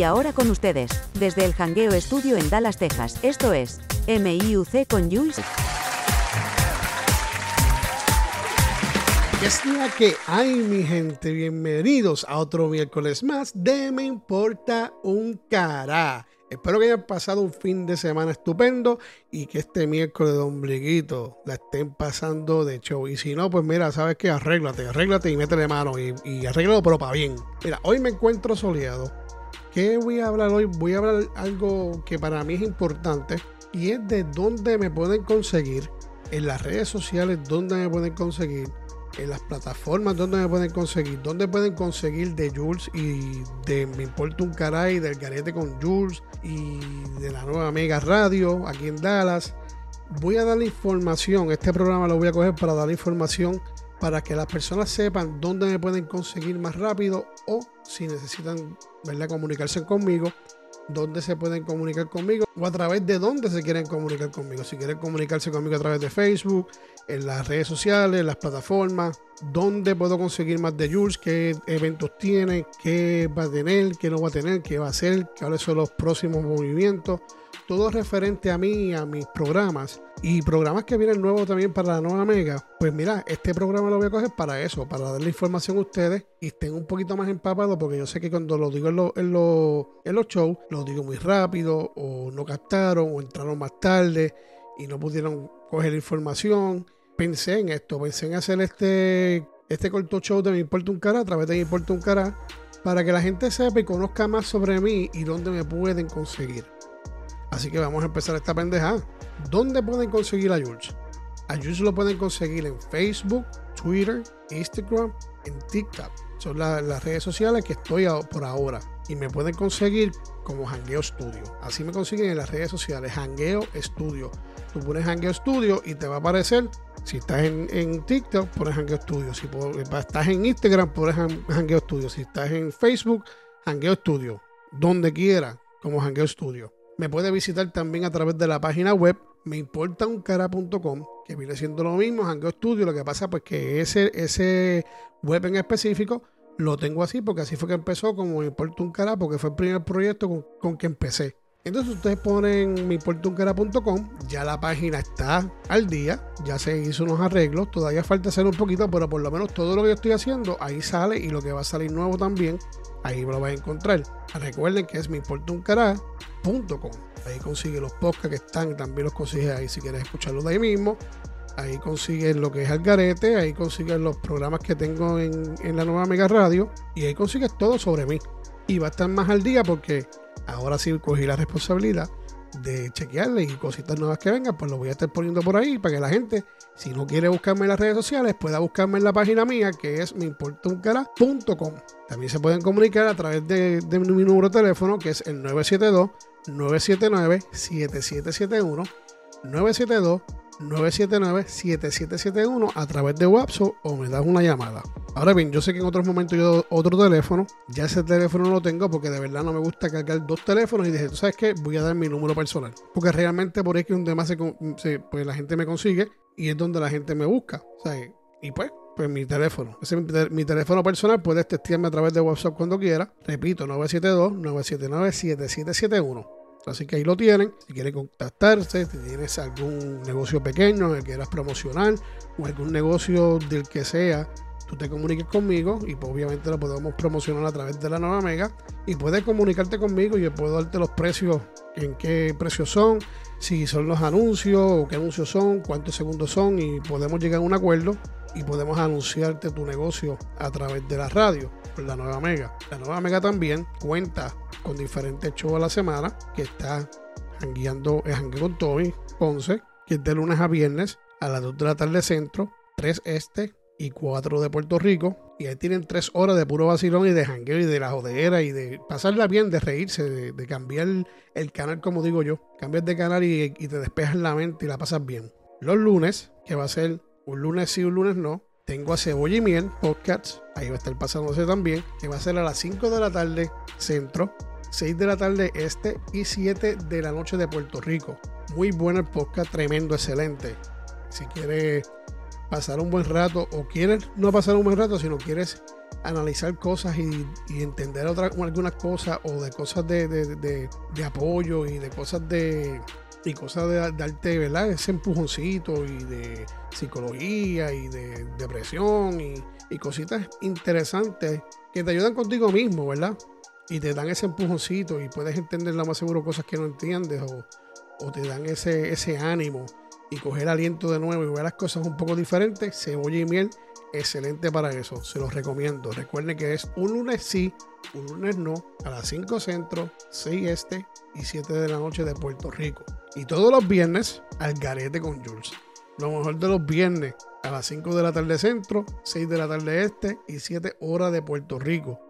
Y ahora con ustedes, desde el Hangueo Estudio en Dallas, Texas, esto es MIUC con Jules. ¿Qué es la que hay, mi gente? Bienvenidos a otro miércoles más de Me Importa un Cara. Espero que hayan pasado un fin de semana estupendo y que este miércoles de ombliguito la estén pasando de show. Y si no, pues mira, sabes que arréglate, arréglate y métele mano y, y arréglalo, pero para bien. Mira, hoy me encuentro soleado. ¿Qué voy a hablar hoy? Voy a hablar algo que para mí es importante y es de dónde me pueden conseguir en las redes sociales, dónde me pueden conseguir en las plataformas donde me pueden conseguir, donde pueden conseguir de Jules y de Me Importa un Caray, del Garete con Jules y de la nueva Mega Radio aquí en Dallas. Voy a dar información, este programa lo voy a coger para dar información para que las personas sepan dónde me pueden conseguir más rápido o si necesitan comunicarse conmigo, dónde se pueden comunicar conmigo o a través de dónde se quieren comunicar conmigo. Si quieren comunicarse conmigo a través de Facebook, en las redes sociales, en las plataformas, dónde puedo conseguir más de Jules, qué eventos tiene, qué va a tener, qué no va a tener, qué va a hacer, cuáles son los próximos movimientos. Todo referente a mí a mis programas y programas que vienen nuevos también para la nueva Mega. Pues mira, este programa lo voy a coger para eso, para darle información a ustedes y estén un poquito más empapados, porque yo sé que cuando lo digo en, en, en los shows, lo digo muy rápido, o no captaron, o entraron más tarde y no pudieron coger información pensé en esto, pensé en hacer este, este corto show de Me Importa un Cara a través de Me Importa un Cara para que la gente sepa y conozca más sobre mí y dónde me pueden conseguir. Así que vamos a empezar esta pendeja. ¿Dónde pueden conseguir a Jules? A Jules lo pueden conseguir en Facebook, Twitter, Instagram, en TikTok. Son las redes sociales que estoy por ahora. Y me pueden conseguir como Hangueo Studio. Así me consiguen en las redes sociales, Hangueo Studio. Tú pones Hangueo Studio y te va a aparecer. Si estás en, TikTok, pones Hangueo Studio. Si estás en Instagram, pones Hangueo Studio. Si estás en Facebook, Hangueo Studio. Donde quiera, como Hangueo Studio. Me puedes visitar también a través de la página web meimportauncara.com, que viene siendo lo mismo, Hangueo Studio. Lo que pasa pues que ese, ese web en específico lo tengo así porque así fue que empezó como Me Importa un Cara, porque fue el primer proyecto con, que empecé. Entonces ustedes ponen miportuncara.com, ya la página está al día, ya se hizo unos arreglos, todavía falta hacer un poquito, pero por lo menos todo lo que yo estoy haciendo ahí sale y lo que va a salir nuevo también, ahí lo van a encontrar. Recuerden que es miportuncara.com, ahí consigue los podcasts que están, también los consigues ahí si quieres escucharlos de ahí mismo. Ahí consigues lo que es Algarete, ahí consigues los programas que tengo en, en la nueva Mega Radio y ahí consigues todo sobre mí. Y va a estar más al día porque ahora sí cogí la responsabilidad de chequearle y cositas nuevas que vengan, pues lo voy a estar poniendo por ahí para que la gente, si no quiere buscarme en las redes sociales, pueda buscarme en la página mía que es meimportauncara.com. También se pueden comunicar a través de, de mi número de teléfono que es el 972 979 7771 972 979-7771 a través de WhatsApp o me das una llamada. Ahora bien, yo sé que en otros momentos yo otro teléfono, ya ese teléfono no lo tengo porque de verdad no me gusta cargar dos teléfonos y dije, ¿tú sabes qué? Voy a dar mi número personal. Porque realmente por ahí que un tema se, pues la gente me consigue y es donde la gente me busca. O y pues pues mi teléfono. Ese es mi, teléfono personal. Puedes testearme a través de WhatsApp cuando quieras. Repito, 972-979-7771. Así que ahí lo tienen. Si quieren contactarse, si tienes algún negocio pequeño que quieras promocionar o algún negocio del que sea, tú te comuniques conmigo y pues, obviamente lo podemos promocionar a través de la nueva Mega. Y puedes comunicarte conmigo y yo puedo darte los precios, en qué precios son, si son los anuncios o qué anuncios son, cuántos segundos son y podemos llegar a un acuerdo y podemos anunciarte tu negocio a través de la radio la nueva Mega. La nueva Mega también cuenta con diferentes shows a la semana que está jangueando, es con Tommy Ponce, que es de lunes a viernes a las 2 de la tarde centro, 3 este y 4 de Puerto Rico. Y ahí tienen 3 horas de puro vacilón y de jangueo y de la jodera y de pasarla bien, de reírse, de, cambiar el, canal, como digo yo. Cambias de canal y, y te despejas la mente y la pasas bien. Los lunes, que va a ser un lunes sí, un lunes no, tengo a Cebolla y Miel Podcast. Ahí va a estar pasándose también. Que va a ser a las 5 de la tarde centro, 6 de la tarde este y 7 de la noche de Puerto Rico. Muy bueno el podcast, tremendo, excelente. Si quieres pasar un buen rato o quieres no pasar un buen rato, sino quieres analizar cosas y, entender otras algunas cosas o de cosas de, de, apoyo y de cosas de y cosas de, darte ¿verdad? ese empujoncito y de psicología y de depresión y, y cositas interesantes que te ayudan contigo mismo, ¿verdad? Y te dan ese empujoncito y puedes entender lo más seguro cosas que no entiendes o, o te dan ese, ese ánimo y coger aliento de nuevo y ver las cosas un poco diferentes, cebolla y miel, excelente para eso. Se los recomiendo. Recuerden que es un lunes sí, un lunes no, a las 5 centro, 6 este y 7 de la noche de Puerto Rico. Y todos los viernes al garete con Jules. Lo mejor de los viernes a las 5 de la tarde centro, 6 de la tarde este y 7 horas de Puerto Rico.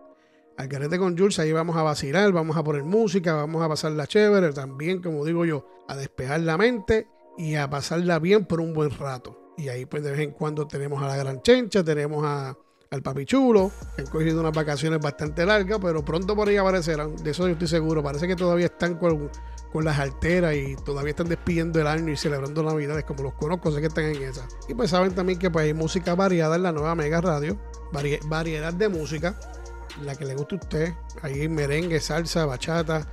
Al garete con Jules, ahí vamos a vacilar, vamos a poner música, vamos a pasarla chévere, también, como digo yo, a despejar la mente y a pasarla bien por un buen rato. Y ahí pues de vez en cuando tenemos a la Gran Chencha, tenemos a, al Papi Chulo, han cogido unas vacaciones bastante largas, pero pronto por ahí aparecerán, de eso yo estoy seguro. Parece que todavía están con, con las alteras y todavía están despidiendo el año y celebrando Navidades, como los conozco, sé que están en esa. Y pues saben también que pues hay música variada en la nueva Mega Radio, variedad de música, la que le guste a usted. Hay merengue, salsa, bachata,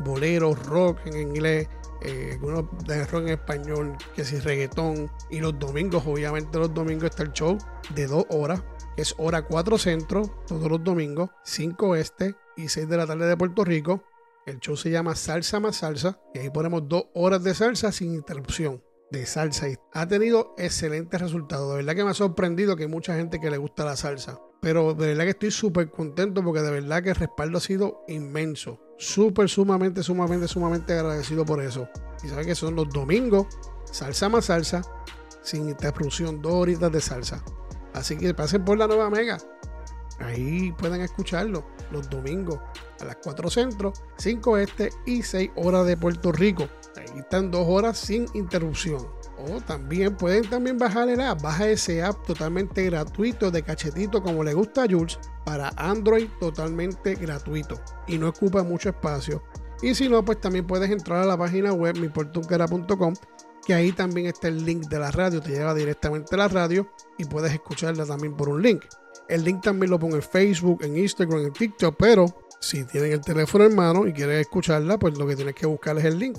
bolero, rock en inglés eh, algunos de rock en español, que si reggaetón. Y los domingos, obviamente los domingos está el show de dos horas, que es hora 4 centro, todos los domingos, 5 este y 6 de la tarde de Puerto Rico. El show se llama Salsa más Salsa y ahí ponemos dos horas de salsa sin interrupción de salsa y ha tenido excelentes resultados. De verdad que me ha sorprendido que hay mucha gente que le gusta la salsa. Pero de verdad que estoy súper contento porque de verdad que el respaldo ha sido inmenso. Súper, sumamente, sumamente, sumamente agradecido por eso. Y saben que son los domingos, salsa más salsa, sin interrupción, dos horitas de salsa. Así que pasen por la nueva mega. Ahí pueden escucharlo los domingos a las 4 centro, 5 este y 6 horas de Puerto Rico. Ahí están dos horas sin interrupción. O también pueden también bajar el app. Baja ese app totalmente gratuito de cachetito como le gusta a Jules para Android totalmente gratuito y no ocupa mucho espacio. Y si no, pues también puedes entrar a la página web miportuncara.com que ahí también está el link de la radio, te lleva directamente a la radio y puedes escucharla también por un link. El link también lo pongo en Facebook, en Instagram, en TikTok, pero si tienen el teléfono en mano y quieren escucharla, pues lo que tienes que buscar es el link.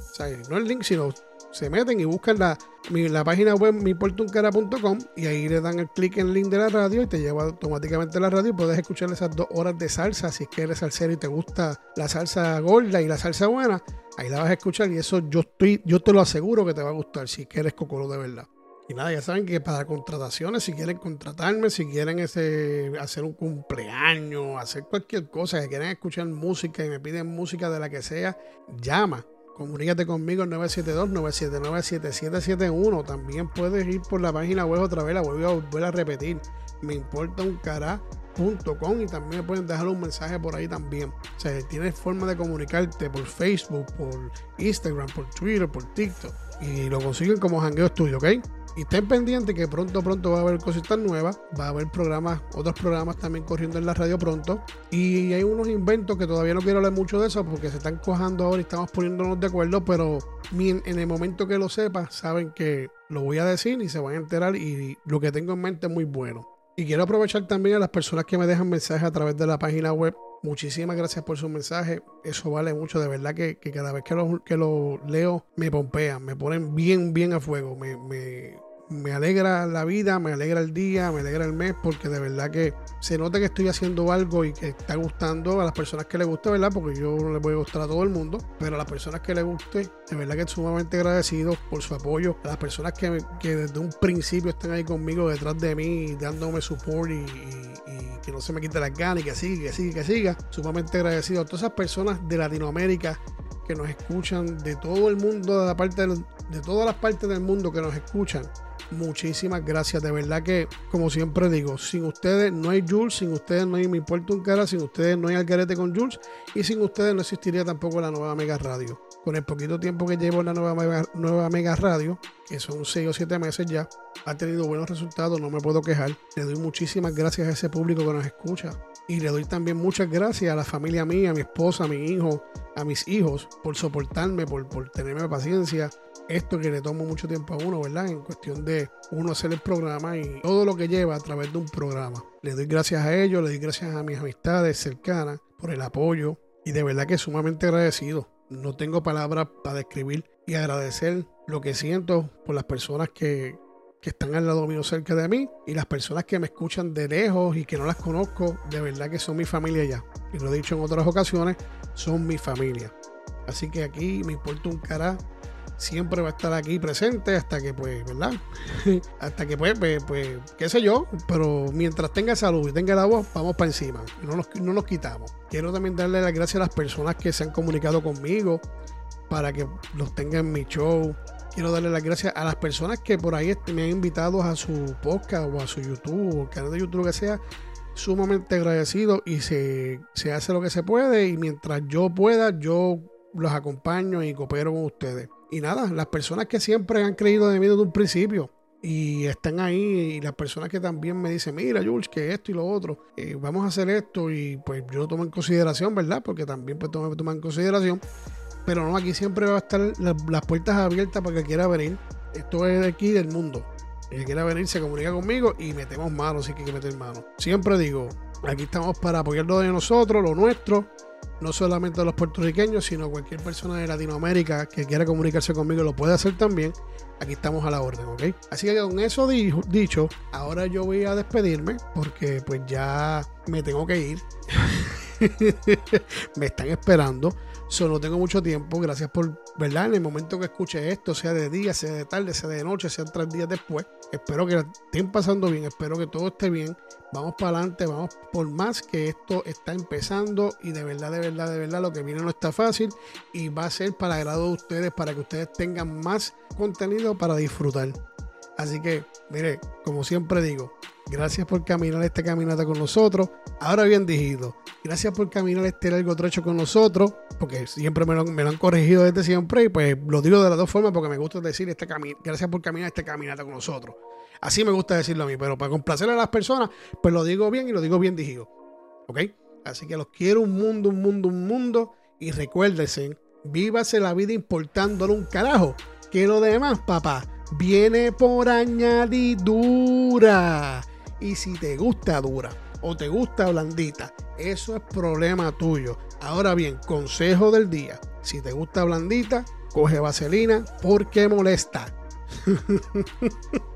No el link, sino se meten y buscan la, la página web miportuncara.com y ahí le dan el clic en el link de la radio y te lleva automáticamente a la radio y puedes escuchar esas dos horas de salsa. Si es que eres salsero y te gusta la salsa gorda y la salsa buena ahí la vas a escuchar y eso yo estoy yo te lo aseguro que te va a gustar si es que eres cocolo de verdad. Y nada, ya saben que para contrataciones, si quieren contratarme, si quieren ese, hacer un cumpleaños, hacer cualquier cosa, que quieren escuchar música y me piden música de la que sea, llama Comunícate conmigo 972-979-7771. También puedes ir por la página web otra vez, la vuelvo a volver a repetir. Me importa un y también me pueden dejar un mensaje por ahí también. O sea, tienes forma de comunicarte por Facebook, por Instagram, por Twitter, por TikTok. Y lo consiguen como Jangueo Studio, ¿ok? Y estén pendientes que pronto, pronto va a haber cositas nuevas. Va a haber programas, otros programas también corriendo en la radio pronto. Y hay unos inventos que todavía no quiero hablar mucho de eso porque se están cojando ahora y estamos poniéndonos de acuerdo. Pero en el momento que lo sepa, saben que lo voy a decir y se van a enterar. Y lo que tengo en mente es muy bueno. Y quiero aprovechar también a las personas que me dejan mensajes a través de la página web. Muchísimas gracias por su mensaje. Eso vale mucho. De verdad que, cada vez que lo, que lo leo me pompean, me ponen bien, bien a fuego. Me, me, me alegra la vida, me alegra el día, me alegra el mes, porque de verdad que se nota que estoy haciendo algo y que está gustando a las personas que les gusta, ¿verdad? Porque yo no les voy a gustar a todo el mundo, pero a las personas que les guste, de verdad que sumamente agradecido por su apoyo, a las personas que, que desde un principio están ahí conmigo, detrás de mí, dándome support y, que no se me quite las ganas y que siga, que siga, que siga, sumamente agradecido a todas esas personas de Latinoamérica que nos escuchan, de todo el mundo, de, la parte de todas las partes del mundo que nos escuchan muchísimas gracias. De verdad que, como siempre digo, sin ustedes no hay Jules, sin ustedes no hay Mi Puerto un Cara, sin ustedes no hay Algarete con Jules y sin ustedes no existiría tampoco la nueva Mega Radio. con el poquito tiempo que llevo en la nueva Mega, nueva Mega Radio, que son 6 o 7 meses ya, ha tenido buenos resultados, no me puedo quejar. Le doy muchísimas gracias a ese público que nos escucha. Y le doy también muchas gracias a la familia mía, a mi esposa, a mi hijo, a mis hijos, por soportarme, por, por tenerme paciencia. Esto que le tomo mucho tiempo a uno, ¿verdad? En cuestión de uno hacer el programa y todo lo que lleva a través de un programa. Le doy gracias a ellos, le doy gracias a mis amistades cercanas por el apoyo y de verdad que sumamente agradecido no tengo palabras para describir y agradecer lo que siento por las personas que, están al lado mío cerca de mí y las personas que me escuchan de lejos y que no las conozco, de verdad que son mi familia ya. Y lo he dicho en otras ocasiones, son mi familia. Así que aquí me importa un cara siempre va a estar aquí presente hasta que, pues, ¿verdad? hasta que, pues, pues, pues, qué sé yo, pero mientras tenga salud y tenga la voz, vamos para encima, no nos, no nos quitamos. Quiero también darle las gracias a las personas que se han comunicado conmigo para que los tenga en mi show. Quiero darle las gracias a las personas que por ahí me han invitado a su podcast o a su YouTube o canal de YouTube, que sea sumamente agradecido y se, se hace lo que se puede y mientras yo pueda, yo los acompaño y coopero con ustedes. Y nada, las personas que siempre han creído de mí desde un principio y están ahí, y las personas que también me dicen, mira, Jules, que esto y lo otro, eh, vamos a hacer esto, y pues yo lo tomo en consideración, ¿verdad? Porque también pues tomo, en consideración. Pero no, aquí siempre va a estar las, puertas abiertas para que quiera venir. Esto es de aquí del mundo. El que quiera venir se comunica conmigo y metemos manos, si hay que meter manos. Siempre digo, aquí estamos para apoyar lo de nosotros, lo nuestro, no solamente los puertorriqueños, sino cualquier persona de Latinoamérica que quiera comunicarse conmigo lo puede hacer también. Aquí estamos a la orden, ¿ok? Así que con eso dicho, ahora yo voy a despedirme porque pues ya me tengo que ir. me están esperando. Solo tengo mucho tiempo. Gracias por, ¿verdad? En el momento que escuche esto, sea de día, sea de tarde, sea de noche, sea tres días después. Espero que estén pasando bien. Espero que todo esté bien. Vamos para adelante. Vamos por más que esto está empezando. Y de verdad, de verdad, de verdad, lo que viene no está fácil. Y va a ser para agrado de ustedes, para que ustedes tengan más contenido para disfrutar. Así que, mire, como siempre digo, gracias por caminar esta caminata con nosotros. Ahora bien dijido, gracias por caminar este largo trecho con nosotros, porque siempre me lo, han corregido desde siempre y pues lo digo de las dos formas porque me gusta decir este gracias por caminar esta caminata con nosotros. Así me gusta decirlo a mí, pero para complacer a las personas, pues lo digo bien y lo digo bien dijido. ¿Ok? Así que los quiero un mundo, un mundo, un mundo. Y recuérdense, vívase la vida importándole un carajo. Que lo demás, papá, viene por añadidura. Y si te gusta dura o te gusta blandita, eso es problema tuyo. Ahora bien, consejo del día. Si te gusta blandita, coge vaselina porque molesta.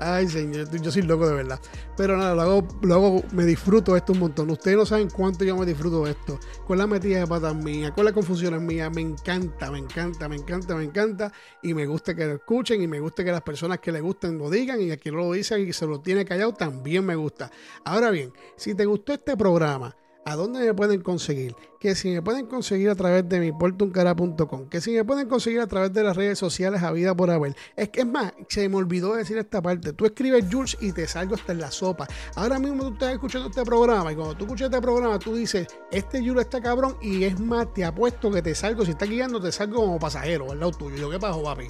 Ay, señor, yo soy loco de verdad. Pero nada, luego, luego me disfruto esto un montón. Ustedes no saben cuánto yo me disfruto esto. Con la metida de patas mía, con las confusiones mías. Me encanta, me encanta, me encanta, me encanta. Y me gusta que lo escuchen y me gusta que las personas que le gusten lo digan y a quien lo dice y se lo tiene callado también me gusta. Ahora bien, si te gustó este programa, ¿A dónde me pueden conseguir? Que si me pueden conseguir a través de mi portuncara.com, que si me pueden conseguir a través de las redes sociales a vida por haber. Es que es más, se me olvidó decir esta parte. Tú escribes Jules y te salgo hasta en la sopa. Ahora mismo tú estás escuchando este programa y cuando tú escuchas este programa, tú dices, este Jules está cabrón y es más, te apuesto que te salgo, si está guiando, te salgo como pasajero al lado tuyo. Yo, ¿qué pasó, papi?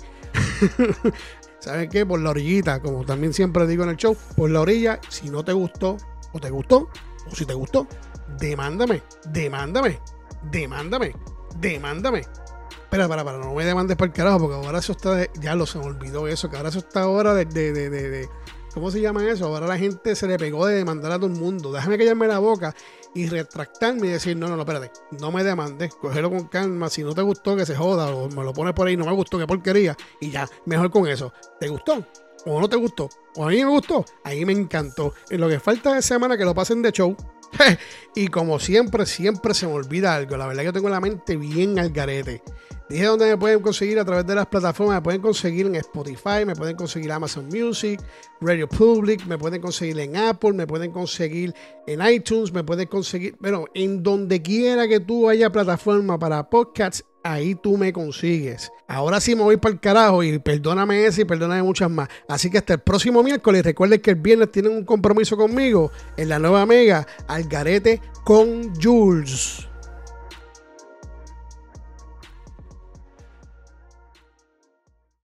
¿Sabes qué? Por la orillita, como también siempre digo en el show, por la orilla, si no te gustó, o te gustó, o si te gustó, demándame, demándame, demándame, demándame. Espera, para, para, no me demandes para el carajo, porque ahora eso está, ya lo se me olvidó eso, que ahora eso está ahora de, de, de, de, ¿cómo se llama eso? Ahora la gente se le pegó de demandar a todo el mundo. Déjame callarme la boca y retractarme y decir, no, no, no, espérate, no me demandes, cógelo con calma, si no te gustó que se joda, o me lo pones por ahí, no me gustó, qué porquería, y ya, mejor con eso. ¿Te gustó? ¿O no te gustó? ¿O a mí me gustó? Ahí me encantó. En lo que falta de semana que lo pasen de show, y como siempre, siempre se me olvida algo. La verdad yo tengo la mente bien al garete. Dije dónde me pueden conseguir a través de las plataformas. Me pueden conseguir en Spotify, me pueden conseguir Amazon Music, Radio Public, me pueden conseguir en Apple, me pueden conseguir en iTunes, me pueden conseguir, bueno, en donde quiera que tú haya plataforma para podcasts, ahí tú me consigues. Ahora sí me voy para el carajo y perdóname ese y perdóname muchas más. Así que hasta el próximo miércoles. Recuerden que el viernes tienen un compromiso conmigo en la nueva Mega Algarete con Jules.